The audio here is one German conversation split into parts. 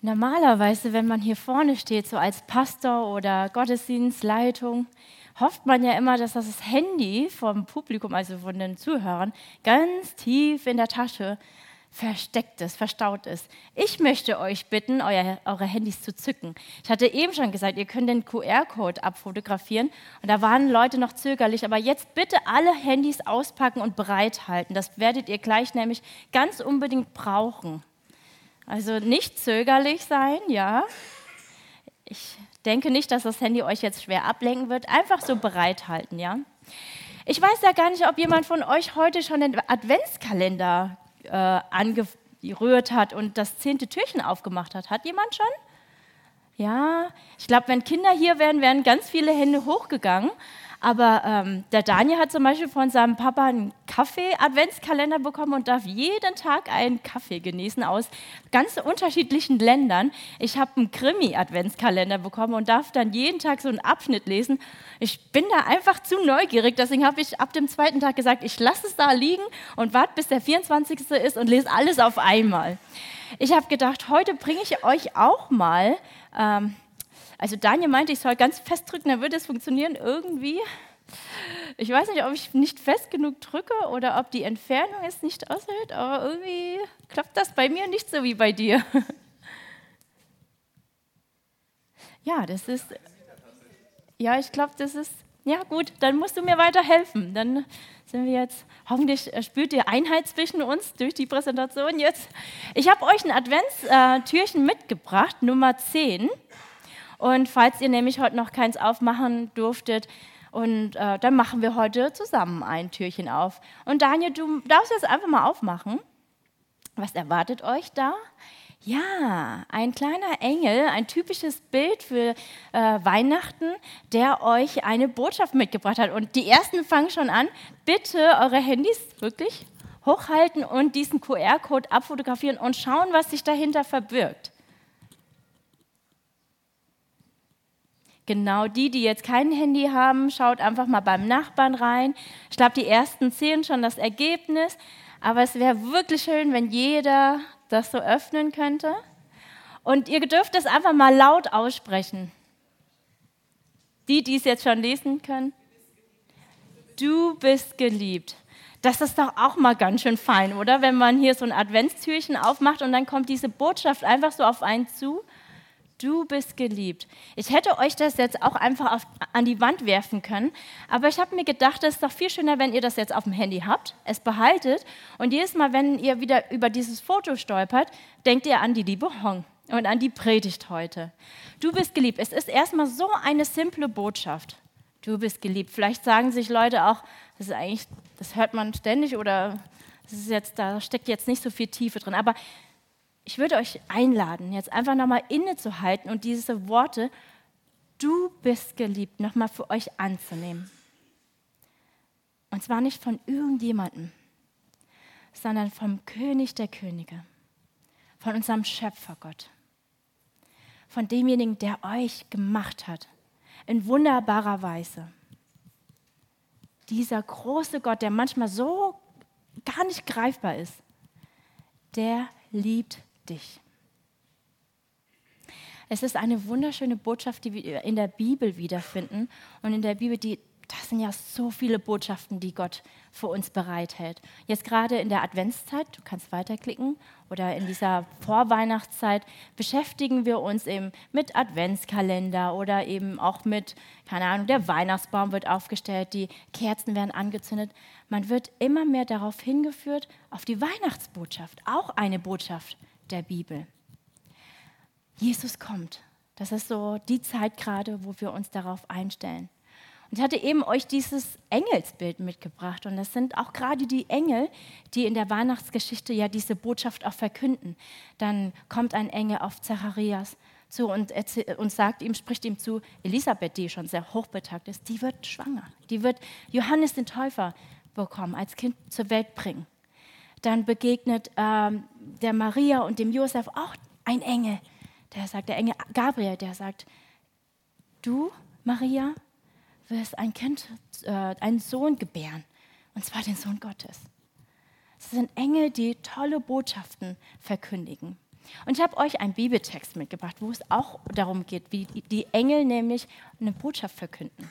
Normalerweise, wenn man hier vorne steht, so als Pastor oder Gottesdienstleitung, hofft man ja immer, dass das Handy vom Publikum, also von den Zuhörern, ganz tief in der Tasche versteckt ist, verstaut ist. Ich möchte euch bitten, euer, eure Handys zu zücken. Ich hatte eben schon gesagt, ihr könnt den QR-Code abfotografieren und da waren Leute noch zögerlich, aber jetzt bitte alle Handys auspacken und bereithalten. Das werdet ihr gleich nämlich ganz unbedingt brauchen. Also nicht zögerlich sein, ja. Ich denke nicht, dass das Handy euch jetzt schwer ablenken wird. Einfach so bereithalten, ja. Ich weiß ja gar nicht, ob jemand von euch heute schon den Adventskalender äh, angerührt hat und das zehnte Türchen aufgemacht hat. Hat jemand schon? Ja, ich glaube, wenn Kinder hier wären, wären ganz viele Hände hochgegangen. Aber ähm, der Daniel hat zum Beispiel von seinem Papa einen Kaffee-Adventskalender bekommen und darf jeden Tag einen Kaffee genießen aus ganz unterschiedlichen Ländern. Ich habe einen Krimi-Adventskalender bekommen und darf dann jeden Tag so einen Abschnitt lesen. Ich bin da einfach zu neugierig, deswegen habe ich ab dem zweiten Tag gesagt, ich lasse es da liegen und warte, bis der 24. ist und lese alles auf einmal. Ich habe gedacht, heute bringe ich euch auch mal ähm, also Daniel meinte, ich soll ganz fest drücken, dann würde es funktionieren irgendwie. Ich weiß nicht, ob ich nicht fest genug drücke oder ob die Entfernung es nicht aushält, aber irgendwie klappt das bei mir nicht so wie bei dir. Ja, das ist. Ja, ich glaube, das ist. Ja, gut, dann musst du mir weiterhelfen. Dann sind wir jetzt. Hoffentlich spürt ihr Einheit zwischen uns durch die Präsentation jetzt. Ich habe euch ein Adventstürchen mitgebracht, Nummer 10. Und falls ihr nämlich heute noch keins aufmachen durftet, und äh, dann machen wir heute zusammen ein Türchen auf. Und Daniel, du darfst jetzt einfach mal aufmachen. Was erwartet euch da? Ja, ein kleiner Engel, ein typisches Bild für äh, Weihnachten, der euch eine Botschaft mitgebracht hat. Und die ersten fangen schon an. Bitte eure Handys wirklich hochhalten und diesen QR-Code abfotografieren und schauen, was sich dahinter verbirgt. Genau die, die jetzt kein Handy haben, schaut einfach mal beim Nachbarn rein. Ich glaube, die ersten sehen schon das Ergebnis. Aber es wäre wirklich schön, wenn jeder das so öffnen könnte. Und ihr dürft es einfach mal laut aussprechen. Die, die es jetzt schon lesen können. Du bist geliebt. Das ist doch auch mal ganz schön fein, oder? Wenn man hier so ein Adventstürchen aufmacht und dann kommt diese Botschaft einfach so auf einen zu. Du bist geliebt. Ich hätte euch das jetzt auch einfach auf, an die Wand werfen können, aber ich habe mir gedacht, es ist doch viel schöner, wenn ihr das jetzt auf dem Handy habt, es behaltet und jedes Mal, wenn ihr wieder über dieses Foto stolpert, denkt ihr an die liebe Hong und an die Predigt heute. Du bist geliebt. Es ist erstmal so eine simple Botschaft. Du bist geliebt. Vielleicht sagen sich Leute auch, das ist eigentlich, das hört man ständig oder das ist jetzt, da steckt jetzt nicht so viel Tiefe drin. Aber ich würde euch einladen, jetzt einfach nochmal innezuhalten und diese Worte, du bist geliebt, nochmal für euch anzunehmen. Und zwar nicht von irgendjemandem, sondern vom König der Könige, von unserem Schöpfergott, von demjenigen, der euch gemacht hat, in wunderbarer Weise. Dieser große Gott, der manchmal so gar nicht greifbar ist, der liebt dich. Es ist eine wunderschöne Botschaft, die wir in der Bibel wiederfinden. Und in der Bibel, die, das sind ja so viele Botschaften, die Gott für uns bereithält. Jetzt gerade in der Adventszeit, du kannst weiterklicken, oder in dieser Vorweihnachtszeit beschäftigen wir uns eben mit Adventskalender oder eben auch mit, keine Ahnung, der Weihnachtsbaum wird aufgestellt, die Kerzen werden angezündet. Man wird immer mehr darauf hingeführt, auf die Weihnachtsbotschaft, auch eine Botschaft, der Bibel. Jesus kommt. Das ist so die Zeit gerade, wo wir uns darauf einstellen. Und ich hatte eben euch dieses Engelsbild mitgebracht. Und das sind auch gerade die Engel, die in der Weihnachtsgeschichte ja diese Botschaft auch verkünden. Dann kommt ein Engel auf Zacharias zu und, und sagt ihm, spricht ihm zu, Elisabeth, die schon sehr hochbetagt ist, die wird schwanger. Die wird Johannes den Täufer bekommen, als Kind zur Welt bringen. Dann begegnet ähm, der Maria und dem Josef auch ein Engel. Der sagt, der Engel Gabriel, der sagt, du, Maria, wirst ein Kind, äh, einen Sohn gebären. Und zwar den Sohn Gottes. Es sind Engel, die tolle Botschaften verkündigen. Und ich habe euch einen Bibeltext mitgebracht, wo es auch darum geht, wie die Engel nämlich eine Botschaft verkünden.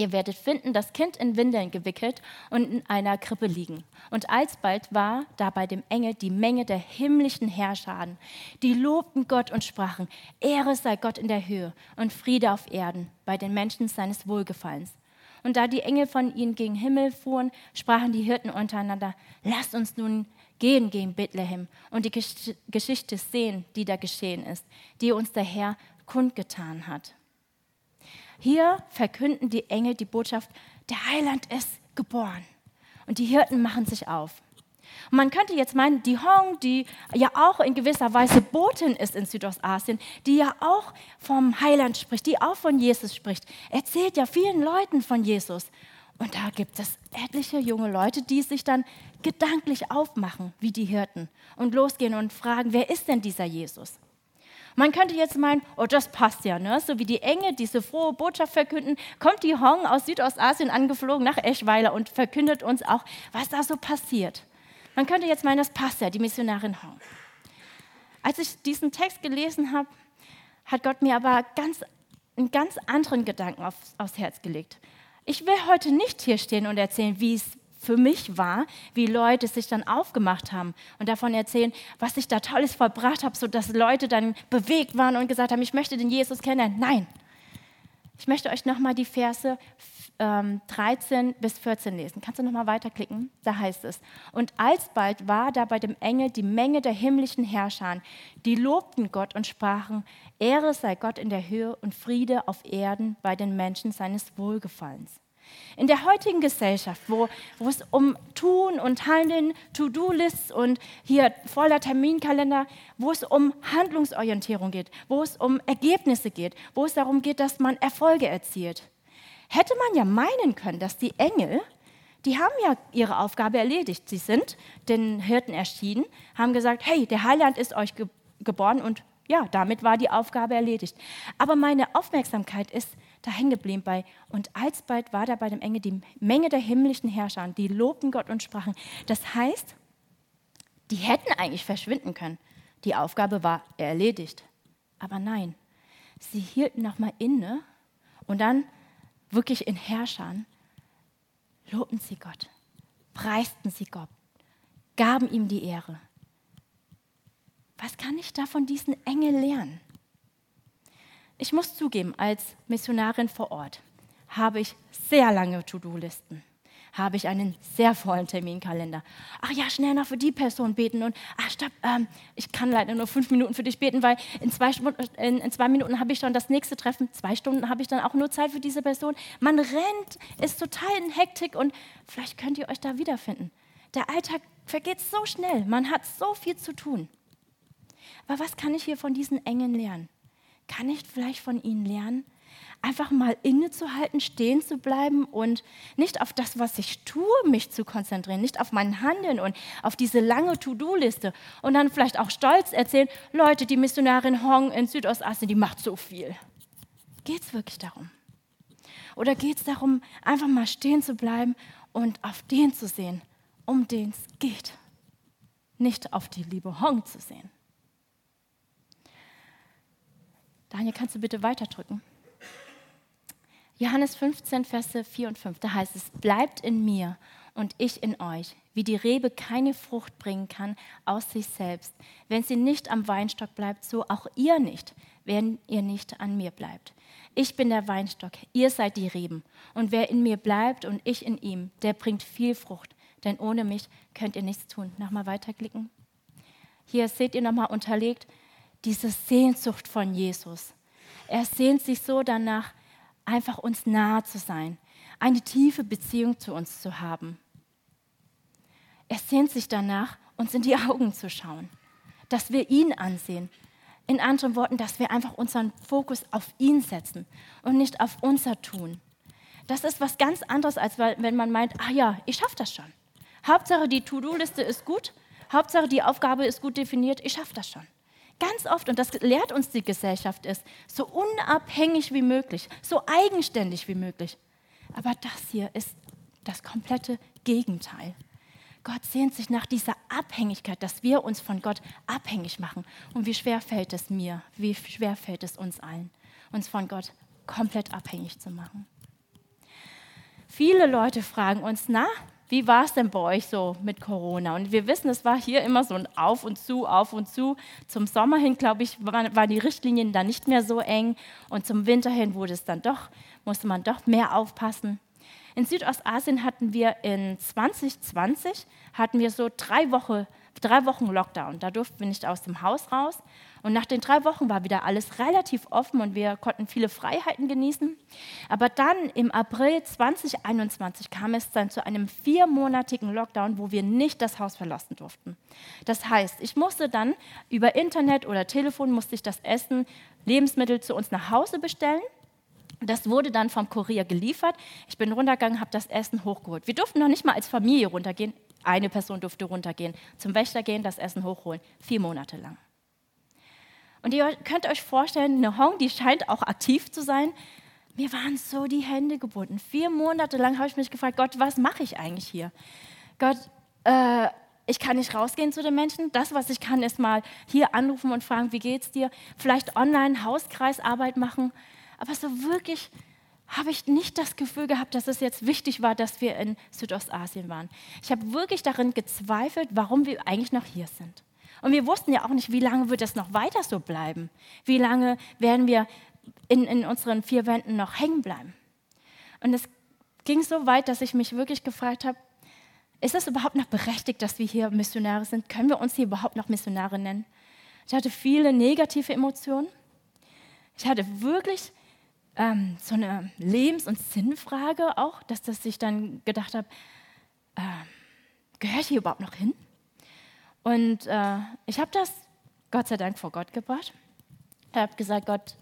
Ihr werdet finden, das Kind in Windeln gewickelt und in einer Krippe liegen. Und alsbald war da bei dem Engel die Menge der himmlischen Herrscharen. Die lobten Gott und sprachen, Ehre sei Gott in der Höhe und Friede auf Erden bei den Menschen seines Wohlgefallens. Und da die Engel von ihnen gegen Himmel fuhren, sprachen die Hirten untereinander, lasst uns nun gehen gegen Bethlehem und die Geschichte sehen, die da geschehen ist, die uns der Herr kundgetan hat. Hier verkünden die Engel die Botschaft, der Heiland ist geboren. Und die Hirten machen sich auf. Und man könnte jetzt meinen, die Hong, die ja auch in gewisser Weise Botin ist in Südostasien, die ja auch vom Heiland spricht, die auch von Jesus spricht, erzählt ja vielen Leuten von Jesus. Und da gibt es etliche junge Leute, die sich dann gedanklich aufmachen, wie die Hirten, und losgehen und fragen, wer ist denn dieser Jesus? Man könnte jetzt meinen, oh, das passt ja, ne? so wie die Enge diese frohe Botschaft verkünden, kommt die Hong aus Südostasien angeflogen nach Eschweiler und verkündet uns auch, was da so passiert. Man könnte jetzt meinen, das passt ja, die Missionarin Hong. Als ich diesen Text gelesen habe, hat Gott mir aber ganz, einen ganz anderen Gedanken aufs, aufs Herz gelegt. Ich will heute nicht hier stehen und erzählen, wie es für mich war, wie Leute sich dann aufgemacht haben und davon erzählen, was ich da Tolles vollbracht habe, sodass Leute dann bewegt waren und gesagt haben, ich möchte den Jesus kennenlernen. Nein, ich möchte euch nochmal die Verse ähm, 13 bis 14 lesen. Kannst du nochmal weiterklicken? Da heißt es, und alsbald war da bei dem Engel die Menge der himmlischen Herrscher, die lobten Gott und sprachen, Ehre sei Gott in der Höhe und Friede auf Erden bei den Menschen seines Wohlgefallens. In der heutigen Gesellschaft, wo, wo es um Tun und Handeln, To-Do-Lists und hier voller Terminkalender, wo es um Handlungsorientierung geht, wo es um Ergebnisse geht, wo es darum geht, dass man Erfolge erzielt, hätte man ja meinen können, dass die Engel, die haben ja ihre Aufgabe erledigt. Sie sind den Hirten erschienen, haben gesagt, hey, der Heiland ist euch ge geboren und ja, damit war die Aufgabe erledigt. Aber meine Aufmerksamkeit ist da hängen geblieben bei. Und alsbald war da bei dem Engel die Menge der himmlischen Herrscher, die lobten Gott und sprachen. Das heißt, die hätten eigentlich verschwinden können. Die Aufgabe war erledigt. Aber nein, sie hielten nochmal inne und dann wirklich in Herrschern lobten sie Gott, preisten sie Gott, gaben ihm die Ehre. Was kann ich da von diesen Engeln lernen? Ich muss zugeben, als Missionarin vor Ort habe ich sehr lange To-Do-Listen. Habe ich einen sehr vollen Terminkalender. Ach ja, schnell noch für die Person beten und ach stopp, ähm, ich kann leider nur fünf Minuten für dich beten, weil in zwei, in, in zwei Minuten habe ich schon das nächste Treffen, zwei Stunden habe ich dann auch nur Zeit für diese Person. Man rennt, ist total in Hektik und vielleicht könnt ihr euch da wiederfinden. Der Alltag vergeht so schnell, man hat so viel zu tun. Aber was kann ich hier von diesen Engen lernen? Kann ich vielleicht von ihnen lernen, einfach mal innezuhalten, stehen zu bleiben und nicht auf das, was ich tue, mich zu konzentrieren, nicht auf mein Handeln und auf diese lange To-Do-Liste und dann vielleicht auch stolz erzählen, Leute, die Missionarin Hong in Südostasien, die macht so viel. Geht es wirklich darum? Oder geht es darum, einfach mal stehen zu bleiben und auf den zu sehen, um den es geht? Nicht auf die liebe Hong zu sehen. Daniel, kannst du bitte weiterdrücken? Johannes 15, Verse 4 und 5, da heißt es, bleibt in mir und ich in euch, wie die Rebe keine Frucht bringen kann aus sich selbst. Wenn sie nicht am Weinstock bleibt, so auch ihr nicht, wenn ihr nicht an mir bleibt. Ich bin der Weinstock, ihr seid die Reben. Und wer in mir bleibt und ich in ihm, der bringt viel Frucht, denn ohne mich könnt ihr nichts tun. Nochmal weiterklicken. Hier seht ihr nochmal unterlegt, diese Sehnsucht von Jesus. Er sehnt sich so danach, einfach uns nahe zu sein, eine tiefe Beziehung zu uns zu haben. Er sehnt sich danach, uns in die Augen zu schauen, dass wir ihn ansehen, In anderen Worten, dass wir einfach unseren Fokus auf ihn setzen und nicht auf unser Tun. Das ist was ganz anderes, als wenn man meint, ah ja, ich schaffe das schon. Hauptsache die To-Do-Liste ist gut, Hauptsache die Aufgabe ist gut definiert, ich schaffe das schon. Ganz oft, und das lehrt uns die Gesellschaft, ist so unabhängig wie möglich, so eigenständig wie möglich. Aber das hier ist das komplette Gegenteil. Gott sehnt sich nach dieser Abhängigkeit, dass wir uns von Gott abhängig machen. Und wie schwer fällt es mir, wie schwer fällt es uns allen, uns von Gott komplett abhängig zu machen. Viele Leute fragen uns, na, wie war es denn bei euch so mit Corona? Und wir wissen, es war hier immer so ein Auf und Zu, Auf und Zu. Zum Sommer hin, glaube ich, waren die Richtlinien dann nicht mehr so eng. Und zum Winter hin wurde es dann doch, musste man doch mehr aufpassen. In Südostasien hatten wir in 2020 hatten wir so drei, Woche, drei Wochen Lockdown. Da durften wir nicht aus dem Haus raus. Und nach den drei Wochen war wieder alles relativ offen und wir konnten viele Freiheiten genießen. Aber dann im April 2021 kam es dann zu einem viermonatigen Lockdown, wo wir nicht das Haus verlassen durften. Das heißt, ich musste dann über Internet oder Telefon musste ich das Essen, Lebensmittel zu uns nach Hause bestellen. Das wurde dann vom Kurier geliefert. Ich bin runtergegangen, habe das Essen hochgeholt. Wir durften noch nicht mal als Familie runtergehen. Eine Person durfte runtergehen, zum Wächter gehen, das Essen hochholen. Vier Monate lang. Und ihr könnt euch vorstellen, eine Hong, die scheint auch aktiv zu sein. Mir waren so die Hände gebunden. Vier Monate lang habe ich mich gefragt, Gott, was mache ich eigentlich hier? Gott, äh, ich kann nicht rausgehen zu den Menschen. Das, was ich kann, ist mal hier anrufen und fragen, wie geht's dir? Vielleicht online Hauskreisarbeit machen. Aber so wirklich habe ich nicht das Gefühl gehabt, dass es jetzt wichtig war, dass wir in Südostasien waren. Ich habe wirklich darin gezweifelt, warum wir eigentlich noch hier sind. Und wir wussten ja auch nicht, wie lange wird das noch weiter so bleiben. Wie lange werden wir in, in unseren vier Wänden noch hängen bleiben. Und es ging so weit, dass ich mich wirklich gefragt habe, ist es überhaupt noch berechtigt, dass wir hier Missionare sind? Können wir uns hier überhaupt noch Missionare nennen? Ich hatte viele negative Emotionen. Ich hatte wirklich ähm, so eine Lebens- und Sinnfrage auch, dass, dass ich dann gedacht habe, äh, gehöre ich hier überhaupt noch hin? Und äh, ich habe das Gott sei Dank vor Gott gebracht. Ich habe gesagt, Gott,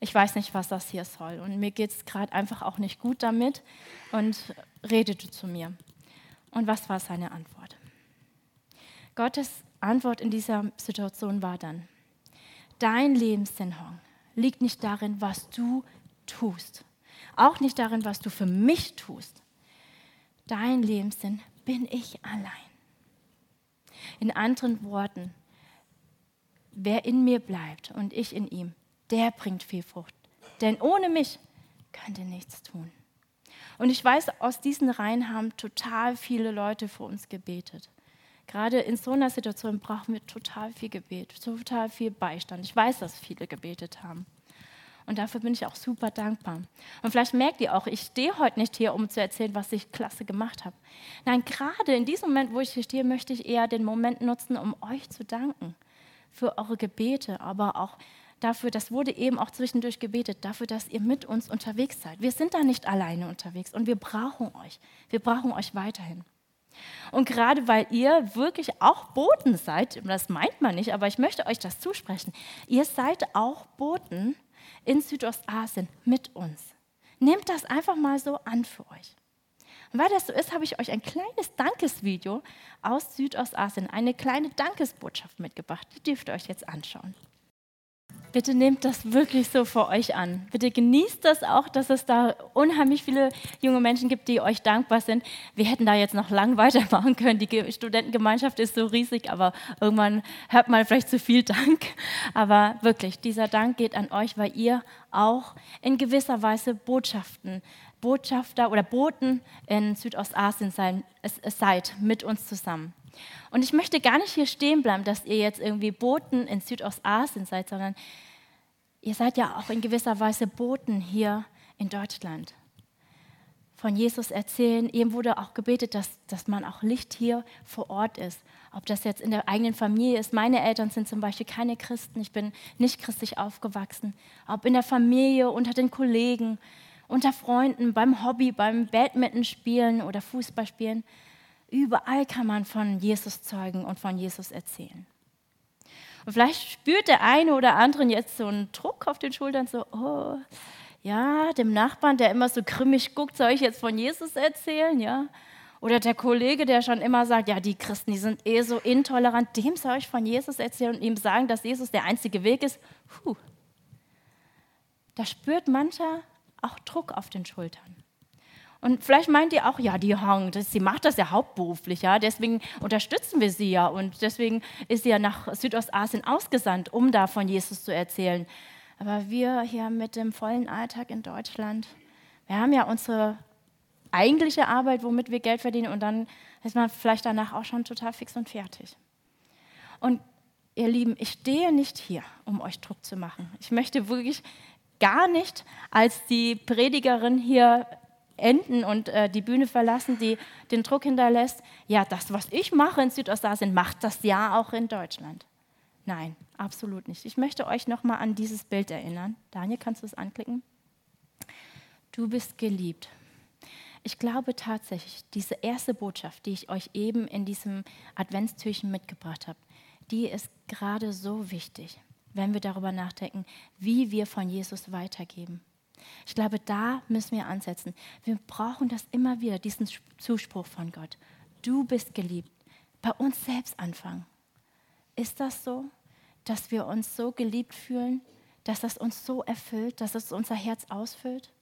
ich weiß nicht, was das hier soll. Und mir geht es gerade einfach auch nicht gut damit. Und redete zu mir. Und was war seine Antwort? Gottes Antwort in dieser Situation war dann, dein Lebenssinn liegt nicht darin, was du tust. Auch nicht darin, was du für mich tust. Dein Lebenssinn bin ich allein. In anderen Worten, wer in mir bleibt und ich in ihm, der bringt viel Frucht. Denn ohne mich könnt ihr nichts tun. Und ich weiß, aus diesen Reihen haben total viele Leute für uns gebetet. Gerade in so einer Situation brauchen wir total viel Gebet, total viel Beistand. Ich weiß, dass viele gebetet haben. Und dafür bin ich auch super dankbar. Und vielleicht merkt ihr auch, ich stehe heute nicht hier, um zu erzählen, was ich klasse gemacht habe. Nein, gerade in diesem Moment, wo ich hier stehe, möchte ich eher den Moment nutzen, um euch zu danken für eure Gebete, aber auch dafür, das wurde eben auch zwischendurch gebetet, dafür, dass ihr mit uns unterwegs seid. Wir sind da nicht alleine unterwegs und wir brauchen euch. Wir brauchen euch weiterhin. Und gerade weil ihr wirklich auch Boten seid, das meint man nicht, aber ich möchte euch das zusprechen, ihr seid auch Boten in Südostasien mit uns. Nehmt das einfach mal so an für euch. Und weil das so ist, habe ich euch ein kleines Dankesvideo aus Südostasien, eine kleine Dankesbotschaft mitgebracht. Die dürft ihr euch jetzt anschauen. Bitte nehmt das wirklich so für euch an. Bitte genießt das auch, dass es da unheimlich viele junge Menschen gibt, die euch dankbar sind. Wir hätten da jetzt noch lang weitermachen können. Die Studentengemeinschaft ist so riesig, aber irgendwann hört man vielleicht zu viel Dank. Aber wirklich, dieser Dank geht an euch, weil ihr auch in gewisser Weise Botschaften, Botschafter oder Boten in Südostasien seid mit uns zusammen. Und ich möchte gar nicht hier stehen bleiben, dass ihr jetzt irgendwie Boten in Südostasien seid, sondern ihr seid ja auch in gewisser Weise Boten hier in Deutschland. Von Jesus erzählen. Eben wurde auch gebetet, dass, dass man auch Licht hier vor Ort ist. Ob das jetzt in der eigenen Familie ist. Meine Eltern sind zum Beispiel keine Christen. Ich bin nicht christlich aufgewachsen. Ob in der Familie, unter den Kollegen, unter Freunden, beim Hobby, beim Badminton spielen oder Fußball spielen. Überall kann man von Jesus zeugen und von Jesus erzählen. Und vielleicht spürt der eine oder andere jetzt so einen Druck auf den Schultern, so, oh, ja, dem Nachbarn, der immer so grimmig guckt, soll ich jetzt von Jesus erzählen, ja? Oder der Kollege, der schon immer sagt, ja, die Christen, die sind eh so intolerant, dem soll ich von Jesus erzählen und ihm sagen, dass Jesus der einzige Weg ist. Puh. Da spürt mancher auch Druck auf den Schultern. Und vielleicht meint ihr auch, ja, die Hong, sie macht das ja hauptberuflich, ja, deswegen unterstützen wir sie ja und deswegen ist sie ja nach Südostasien ausgesandt, um da von Jesus zu erzählen. Aber wir hier mit dem vollen Alltag in Deutschland, wir haben ja unsere eigentliche Arbeit, womit wir Geld verdienen und dann ist man vielleicht danach auch schon total fix und fertig. Und ihr Lieben, ich stehe nicht hier, um euch Druck zu machen. Ich möchte wirklich gar nicht als die Predigerin hier enden und äh, die Bühne verlassen, die den Druck hinterlässt. Ja, das, was ich mache in Südostasien, macht das ja auch in Deutschland. Nein, absolut nicht. Ich möchte euch nochmal an dieses Bild erinnern. Daniel, kannst du es anklicken? Du bist geliebt. Ich glaube tatsächlich, diese erste Botschaft, die ich euch eben in diesem Adventstürchen mitgebracht habe, die ist gerade so wichtig, wenn wir darüber nachdenken, wie wir von Jesus weitergeben. Ich glaube, da müssen wir ansetzen. Wir brauchen das immer wieder, diesen Zuspruch von Gott. Du bist geliebt. Bei uns selbst anfangen. Ist das so, dass wir uns so geliebt fühlen, dass das uns so erfüllt, dass es unser Herz ausfüllt?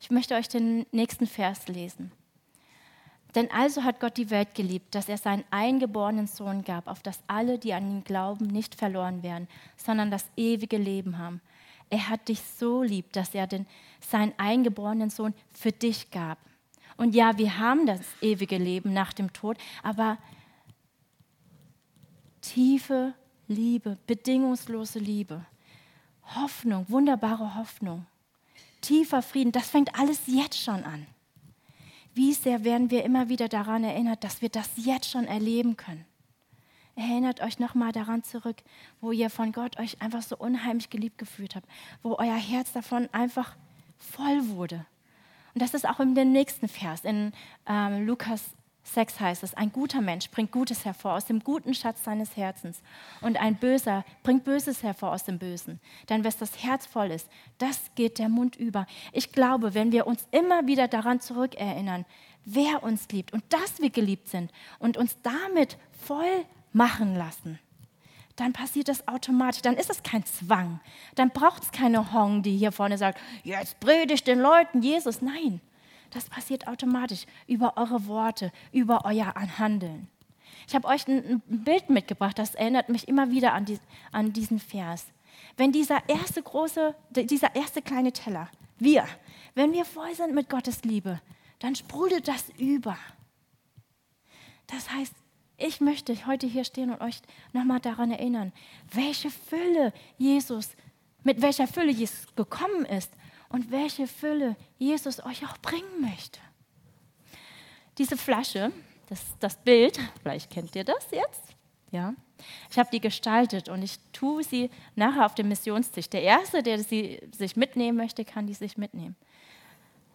Ich möchte euch den nächsten Vers lesen. Denn also hat Gott die Welt geliebt, dass er seinen eingeborenen Sohn gab, auf dass alle, die an ihn glauben, nicht verloren werden, sondern das ewige Leben haben. Er hat dich so lieb, dass er den, seinen eingeborenen Sohn für dich gab. Und ja, wir haben das ewige Leben nach dem Tod, aber tiefe Liebe, bedingungslose Liebe, Hoffnung, wunderbare Hoffnung tiefer Frieden, das fängt alles jetzt schon an. Wie sehr werden wir immer wieder daran erinnert, dass wir das jetzt schon erleben können. Erinnert euch nochmal daran zurück, wo ihr von Gott euch einfach so unheimlich geliebt gefühlt habt, wo euer Herz davon einfach voll wurde. Und das ist auch in dem nächsten Vers, in ähm, Lukas Sex heißt es, ein guter Mensch bringt Gutes hervor aus dem guten Schatz seines Herzens und ein Böser bringt Böses hervor aus dem Bösen. Denn was das Herz voll ist, das geht der Mund über. Ich glaube, wenn wir uns immer wieder daran zurückerinnern, wer uns liebt und dass wir geliebt sind und uns damit voll machen lassen, dann passiert das automatisch. Dann ist es kein Zwang. Dann braucht es keine Hong, die hier vorne sagt, jetzt predigt den Leuten Jesus. Nein, das passiert automatisch über eure Worte, über euer Handeln. Ich habe euch ein, Bild mitgebracht, das erinnert mich immer wieder an, die, an diesen Vers. Wenn dieser erste große, dieser erste kleine Teller, wir, wenn wir voll sind mit Gottes Liebe, dann sprudelt das über. Das heißt, ich möchte heute hier stehen und euch nochmal daran erinnern, welche Fülle Jesus, mit welcher Fülle Jesus gekommen ist und welche Fülle Jesus euch auch bringen möchte. Diese Flasche, das, das Bild, vielleicht kennt ihr das jetzt, ja. Ich habe die gestaltet und ich tue sie nachher auf dem Missionstisch. Der Erste, der sie sich mitnehmen möchte, kann die sich mitnehmen.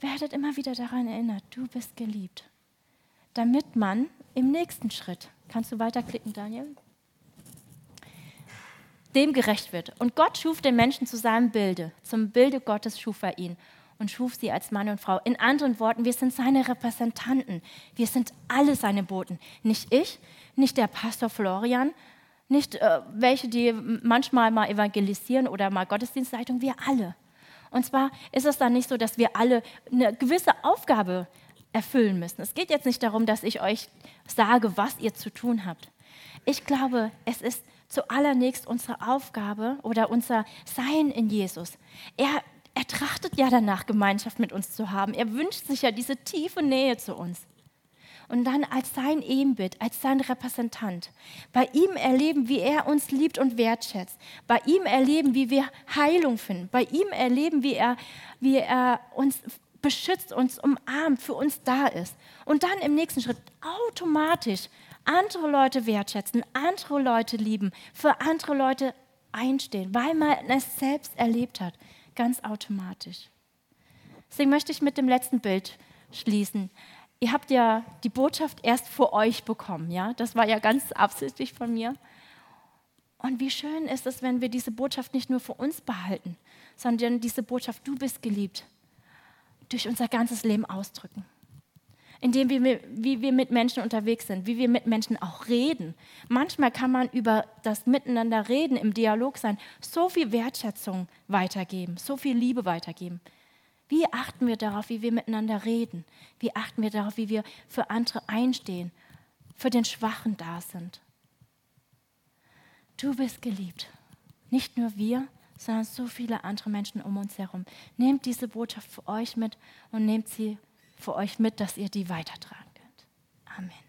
Werdet immer wieder daran erinnert, du bist geliebt. Damit man im nächsten Schritt, kannst du weiterklicken, Daniel? dem gerecht wird. Und Gott schuf den Menschen zu seinem Bilde. Zum Bilde Gottes schuf er ihn und schuf sie als Mann und Frau. In anderen Worten, wir sind seine Repräsentanten. Wir sind alle seine Boten. Nicht ich, nicht der Pastor Florian, nicht äh, welche, die manchmal mal evangelisieren oder mal Gottesdienstleitung, wir alle. Und zwar ist es dann nicht so, dass wir alle eine gewisse Aufgabe erfüllen müssen. Es geht jetzt nicht darum, dass ich euch sage, was ihr zu tun habt. Ich glaube, es ist zuallererst unsere Aufgabe oder unser Sein in Jesus. Er, er trachtet ja danach, Gemeinschaft mit uns zu haben. Er wünscht sich ja diese tiefe Nähe zu uns. Und dann als sein Ebenbild, als sein Repräsentant. Bei ihm erleben, wie er uns liebt und wertschätzt. Bei ihm erleben, wie wir Heilung finden. Bei ihm erleben, wie er, wie er uns beschützt, uns umarmt, für uns da ist. Und dann im nächsten Schritt automatisch andere Leute wertschätzen, andere Leute lieben, für andere Leute einstehen, weil man es selbst erlebt hat, ganz automatisch. Deswegen möchte ich mit dem letzten Bild schließen. Ihr habt ja die Botschaft erst vor euch bekommen, ja? Das war ja ganz absichtlich von mir. Und wie schön ist es, wenn wir diese Botschaft nicht nur für uns behalten, sondern diese Botschaft, du bist geliebt, durch unser ganzes Leben ausdrücken. Indem wir, wie wir mit Menschen unterwegs sind, wie wir mit Menschen auch reden. Manchmal kann man über das Miteinander reden, im Dialog sein, so viel Wertschätzung weitergeben, so viel Liebe weitergeben. Wie achten wir darauf, wie wir miteinander reden? Wie achten wir darauf, wie wir für andere einstehen, für den Schwachen da sind? Du bist geliebt. Nicht nur wir, sondern so viele andere Menschen um uns herum. Nehmt diese Botschaft für euch mit und nehmt sie für euch mit, dass ihr die weitertragen könnt. Amen.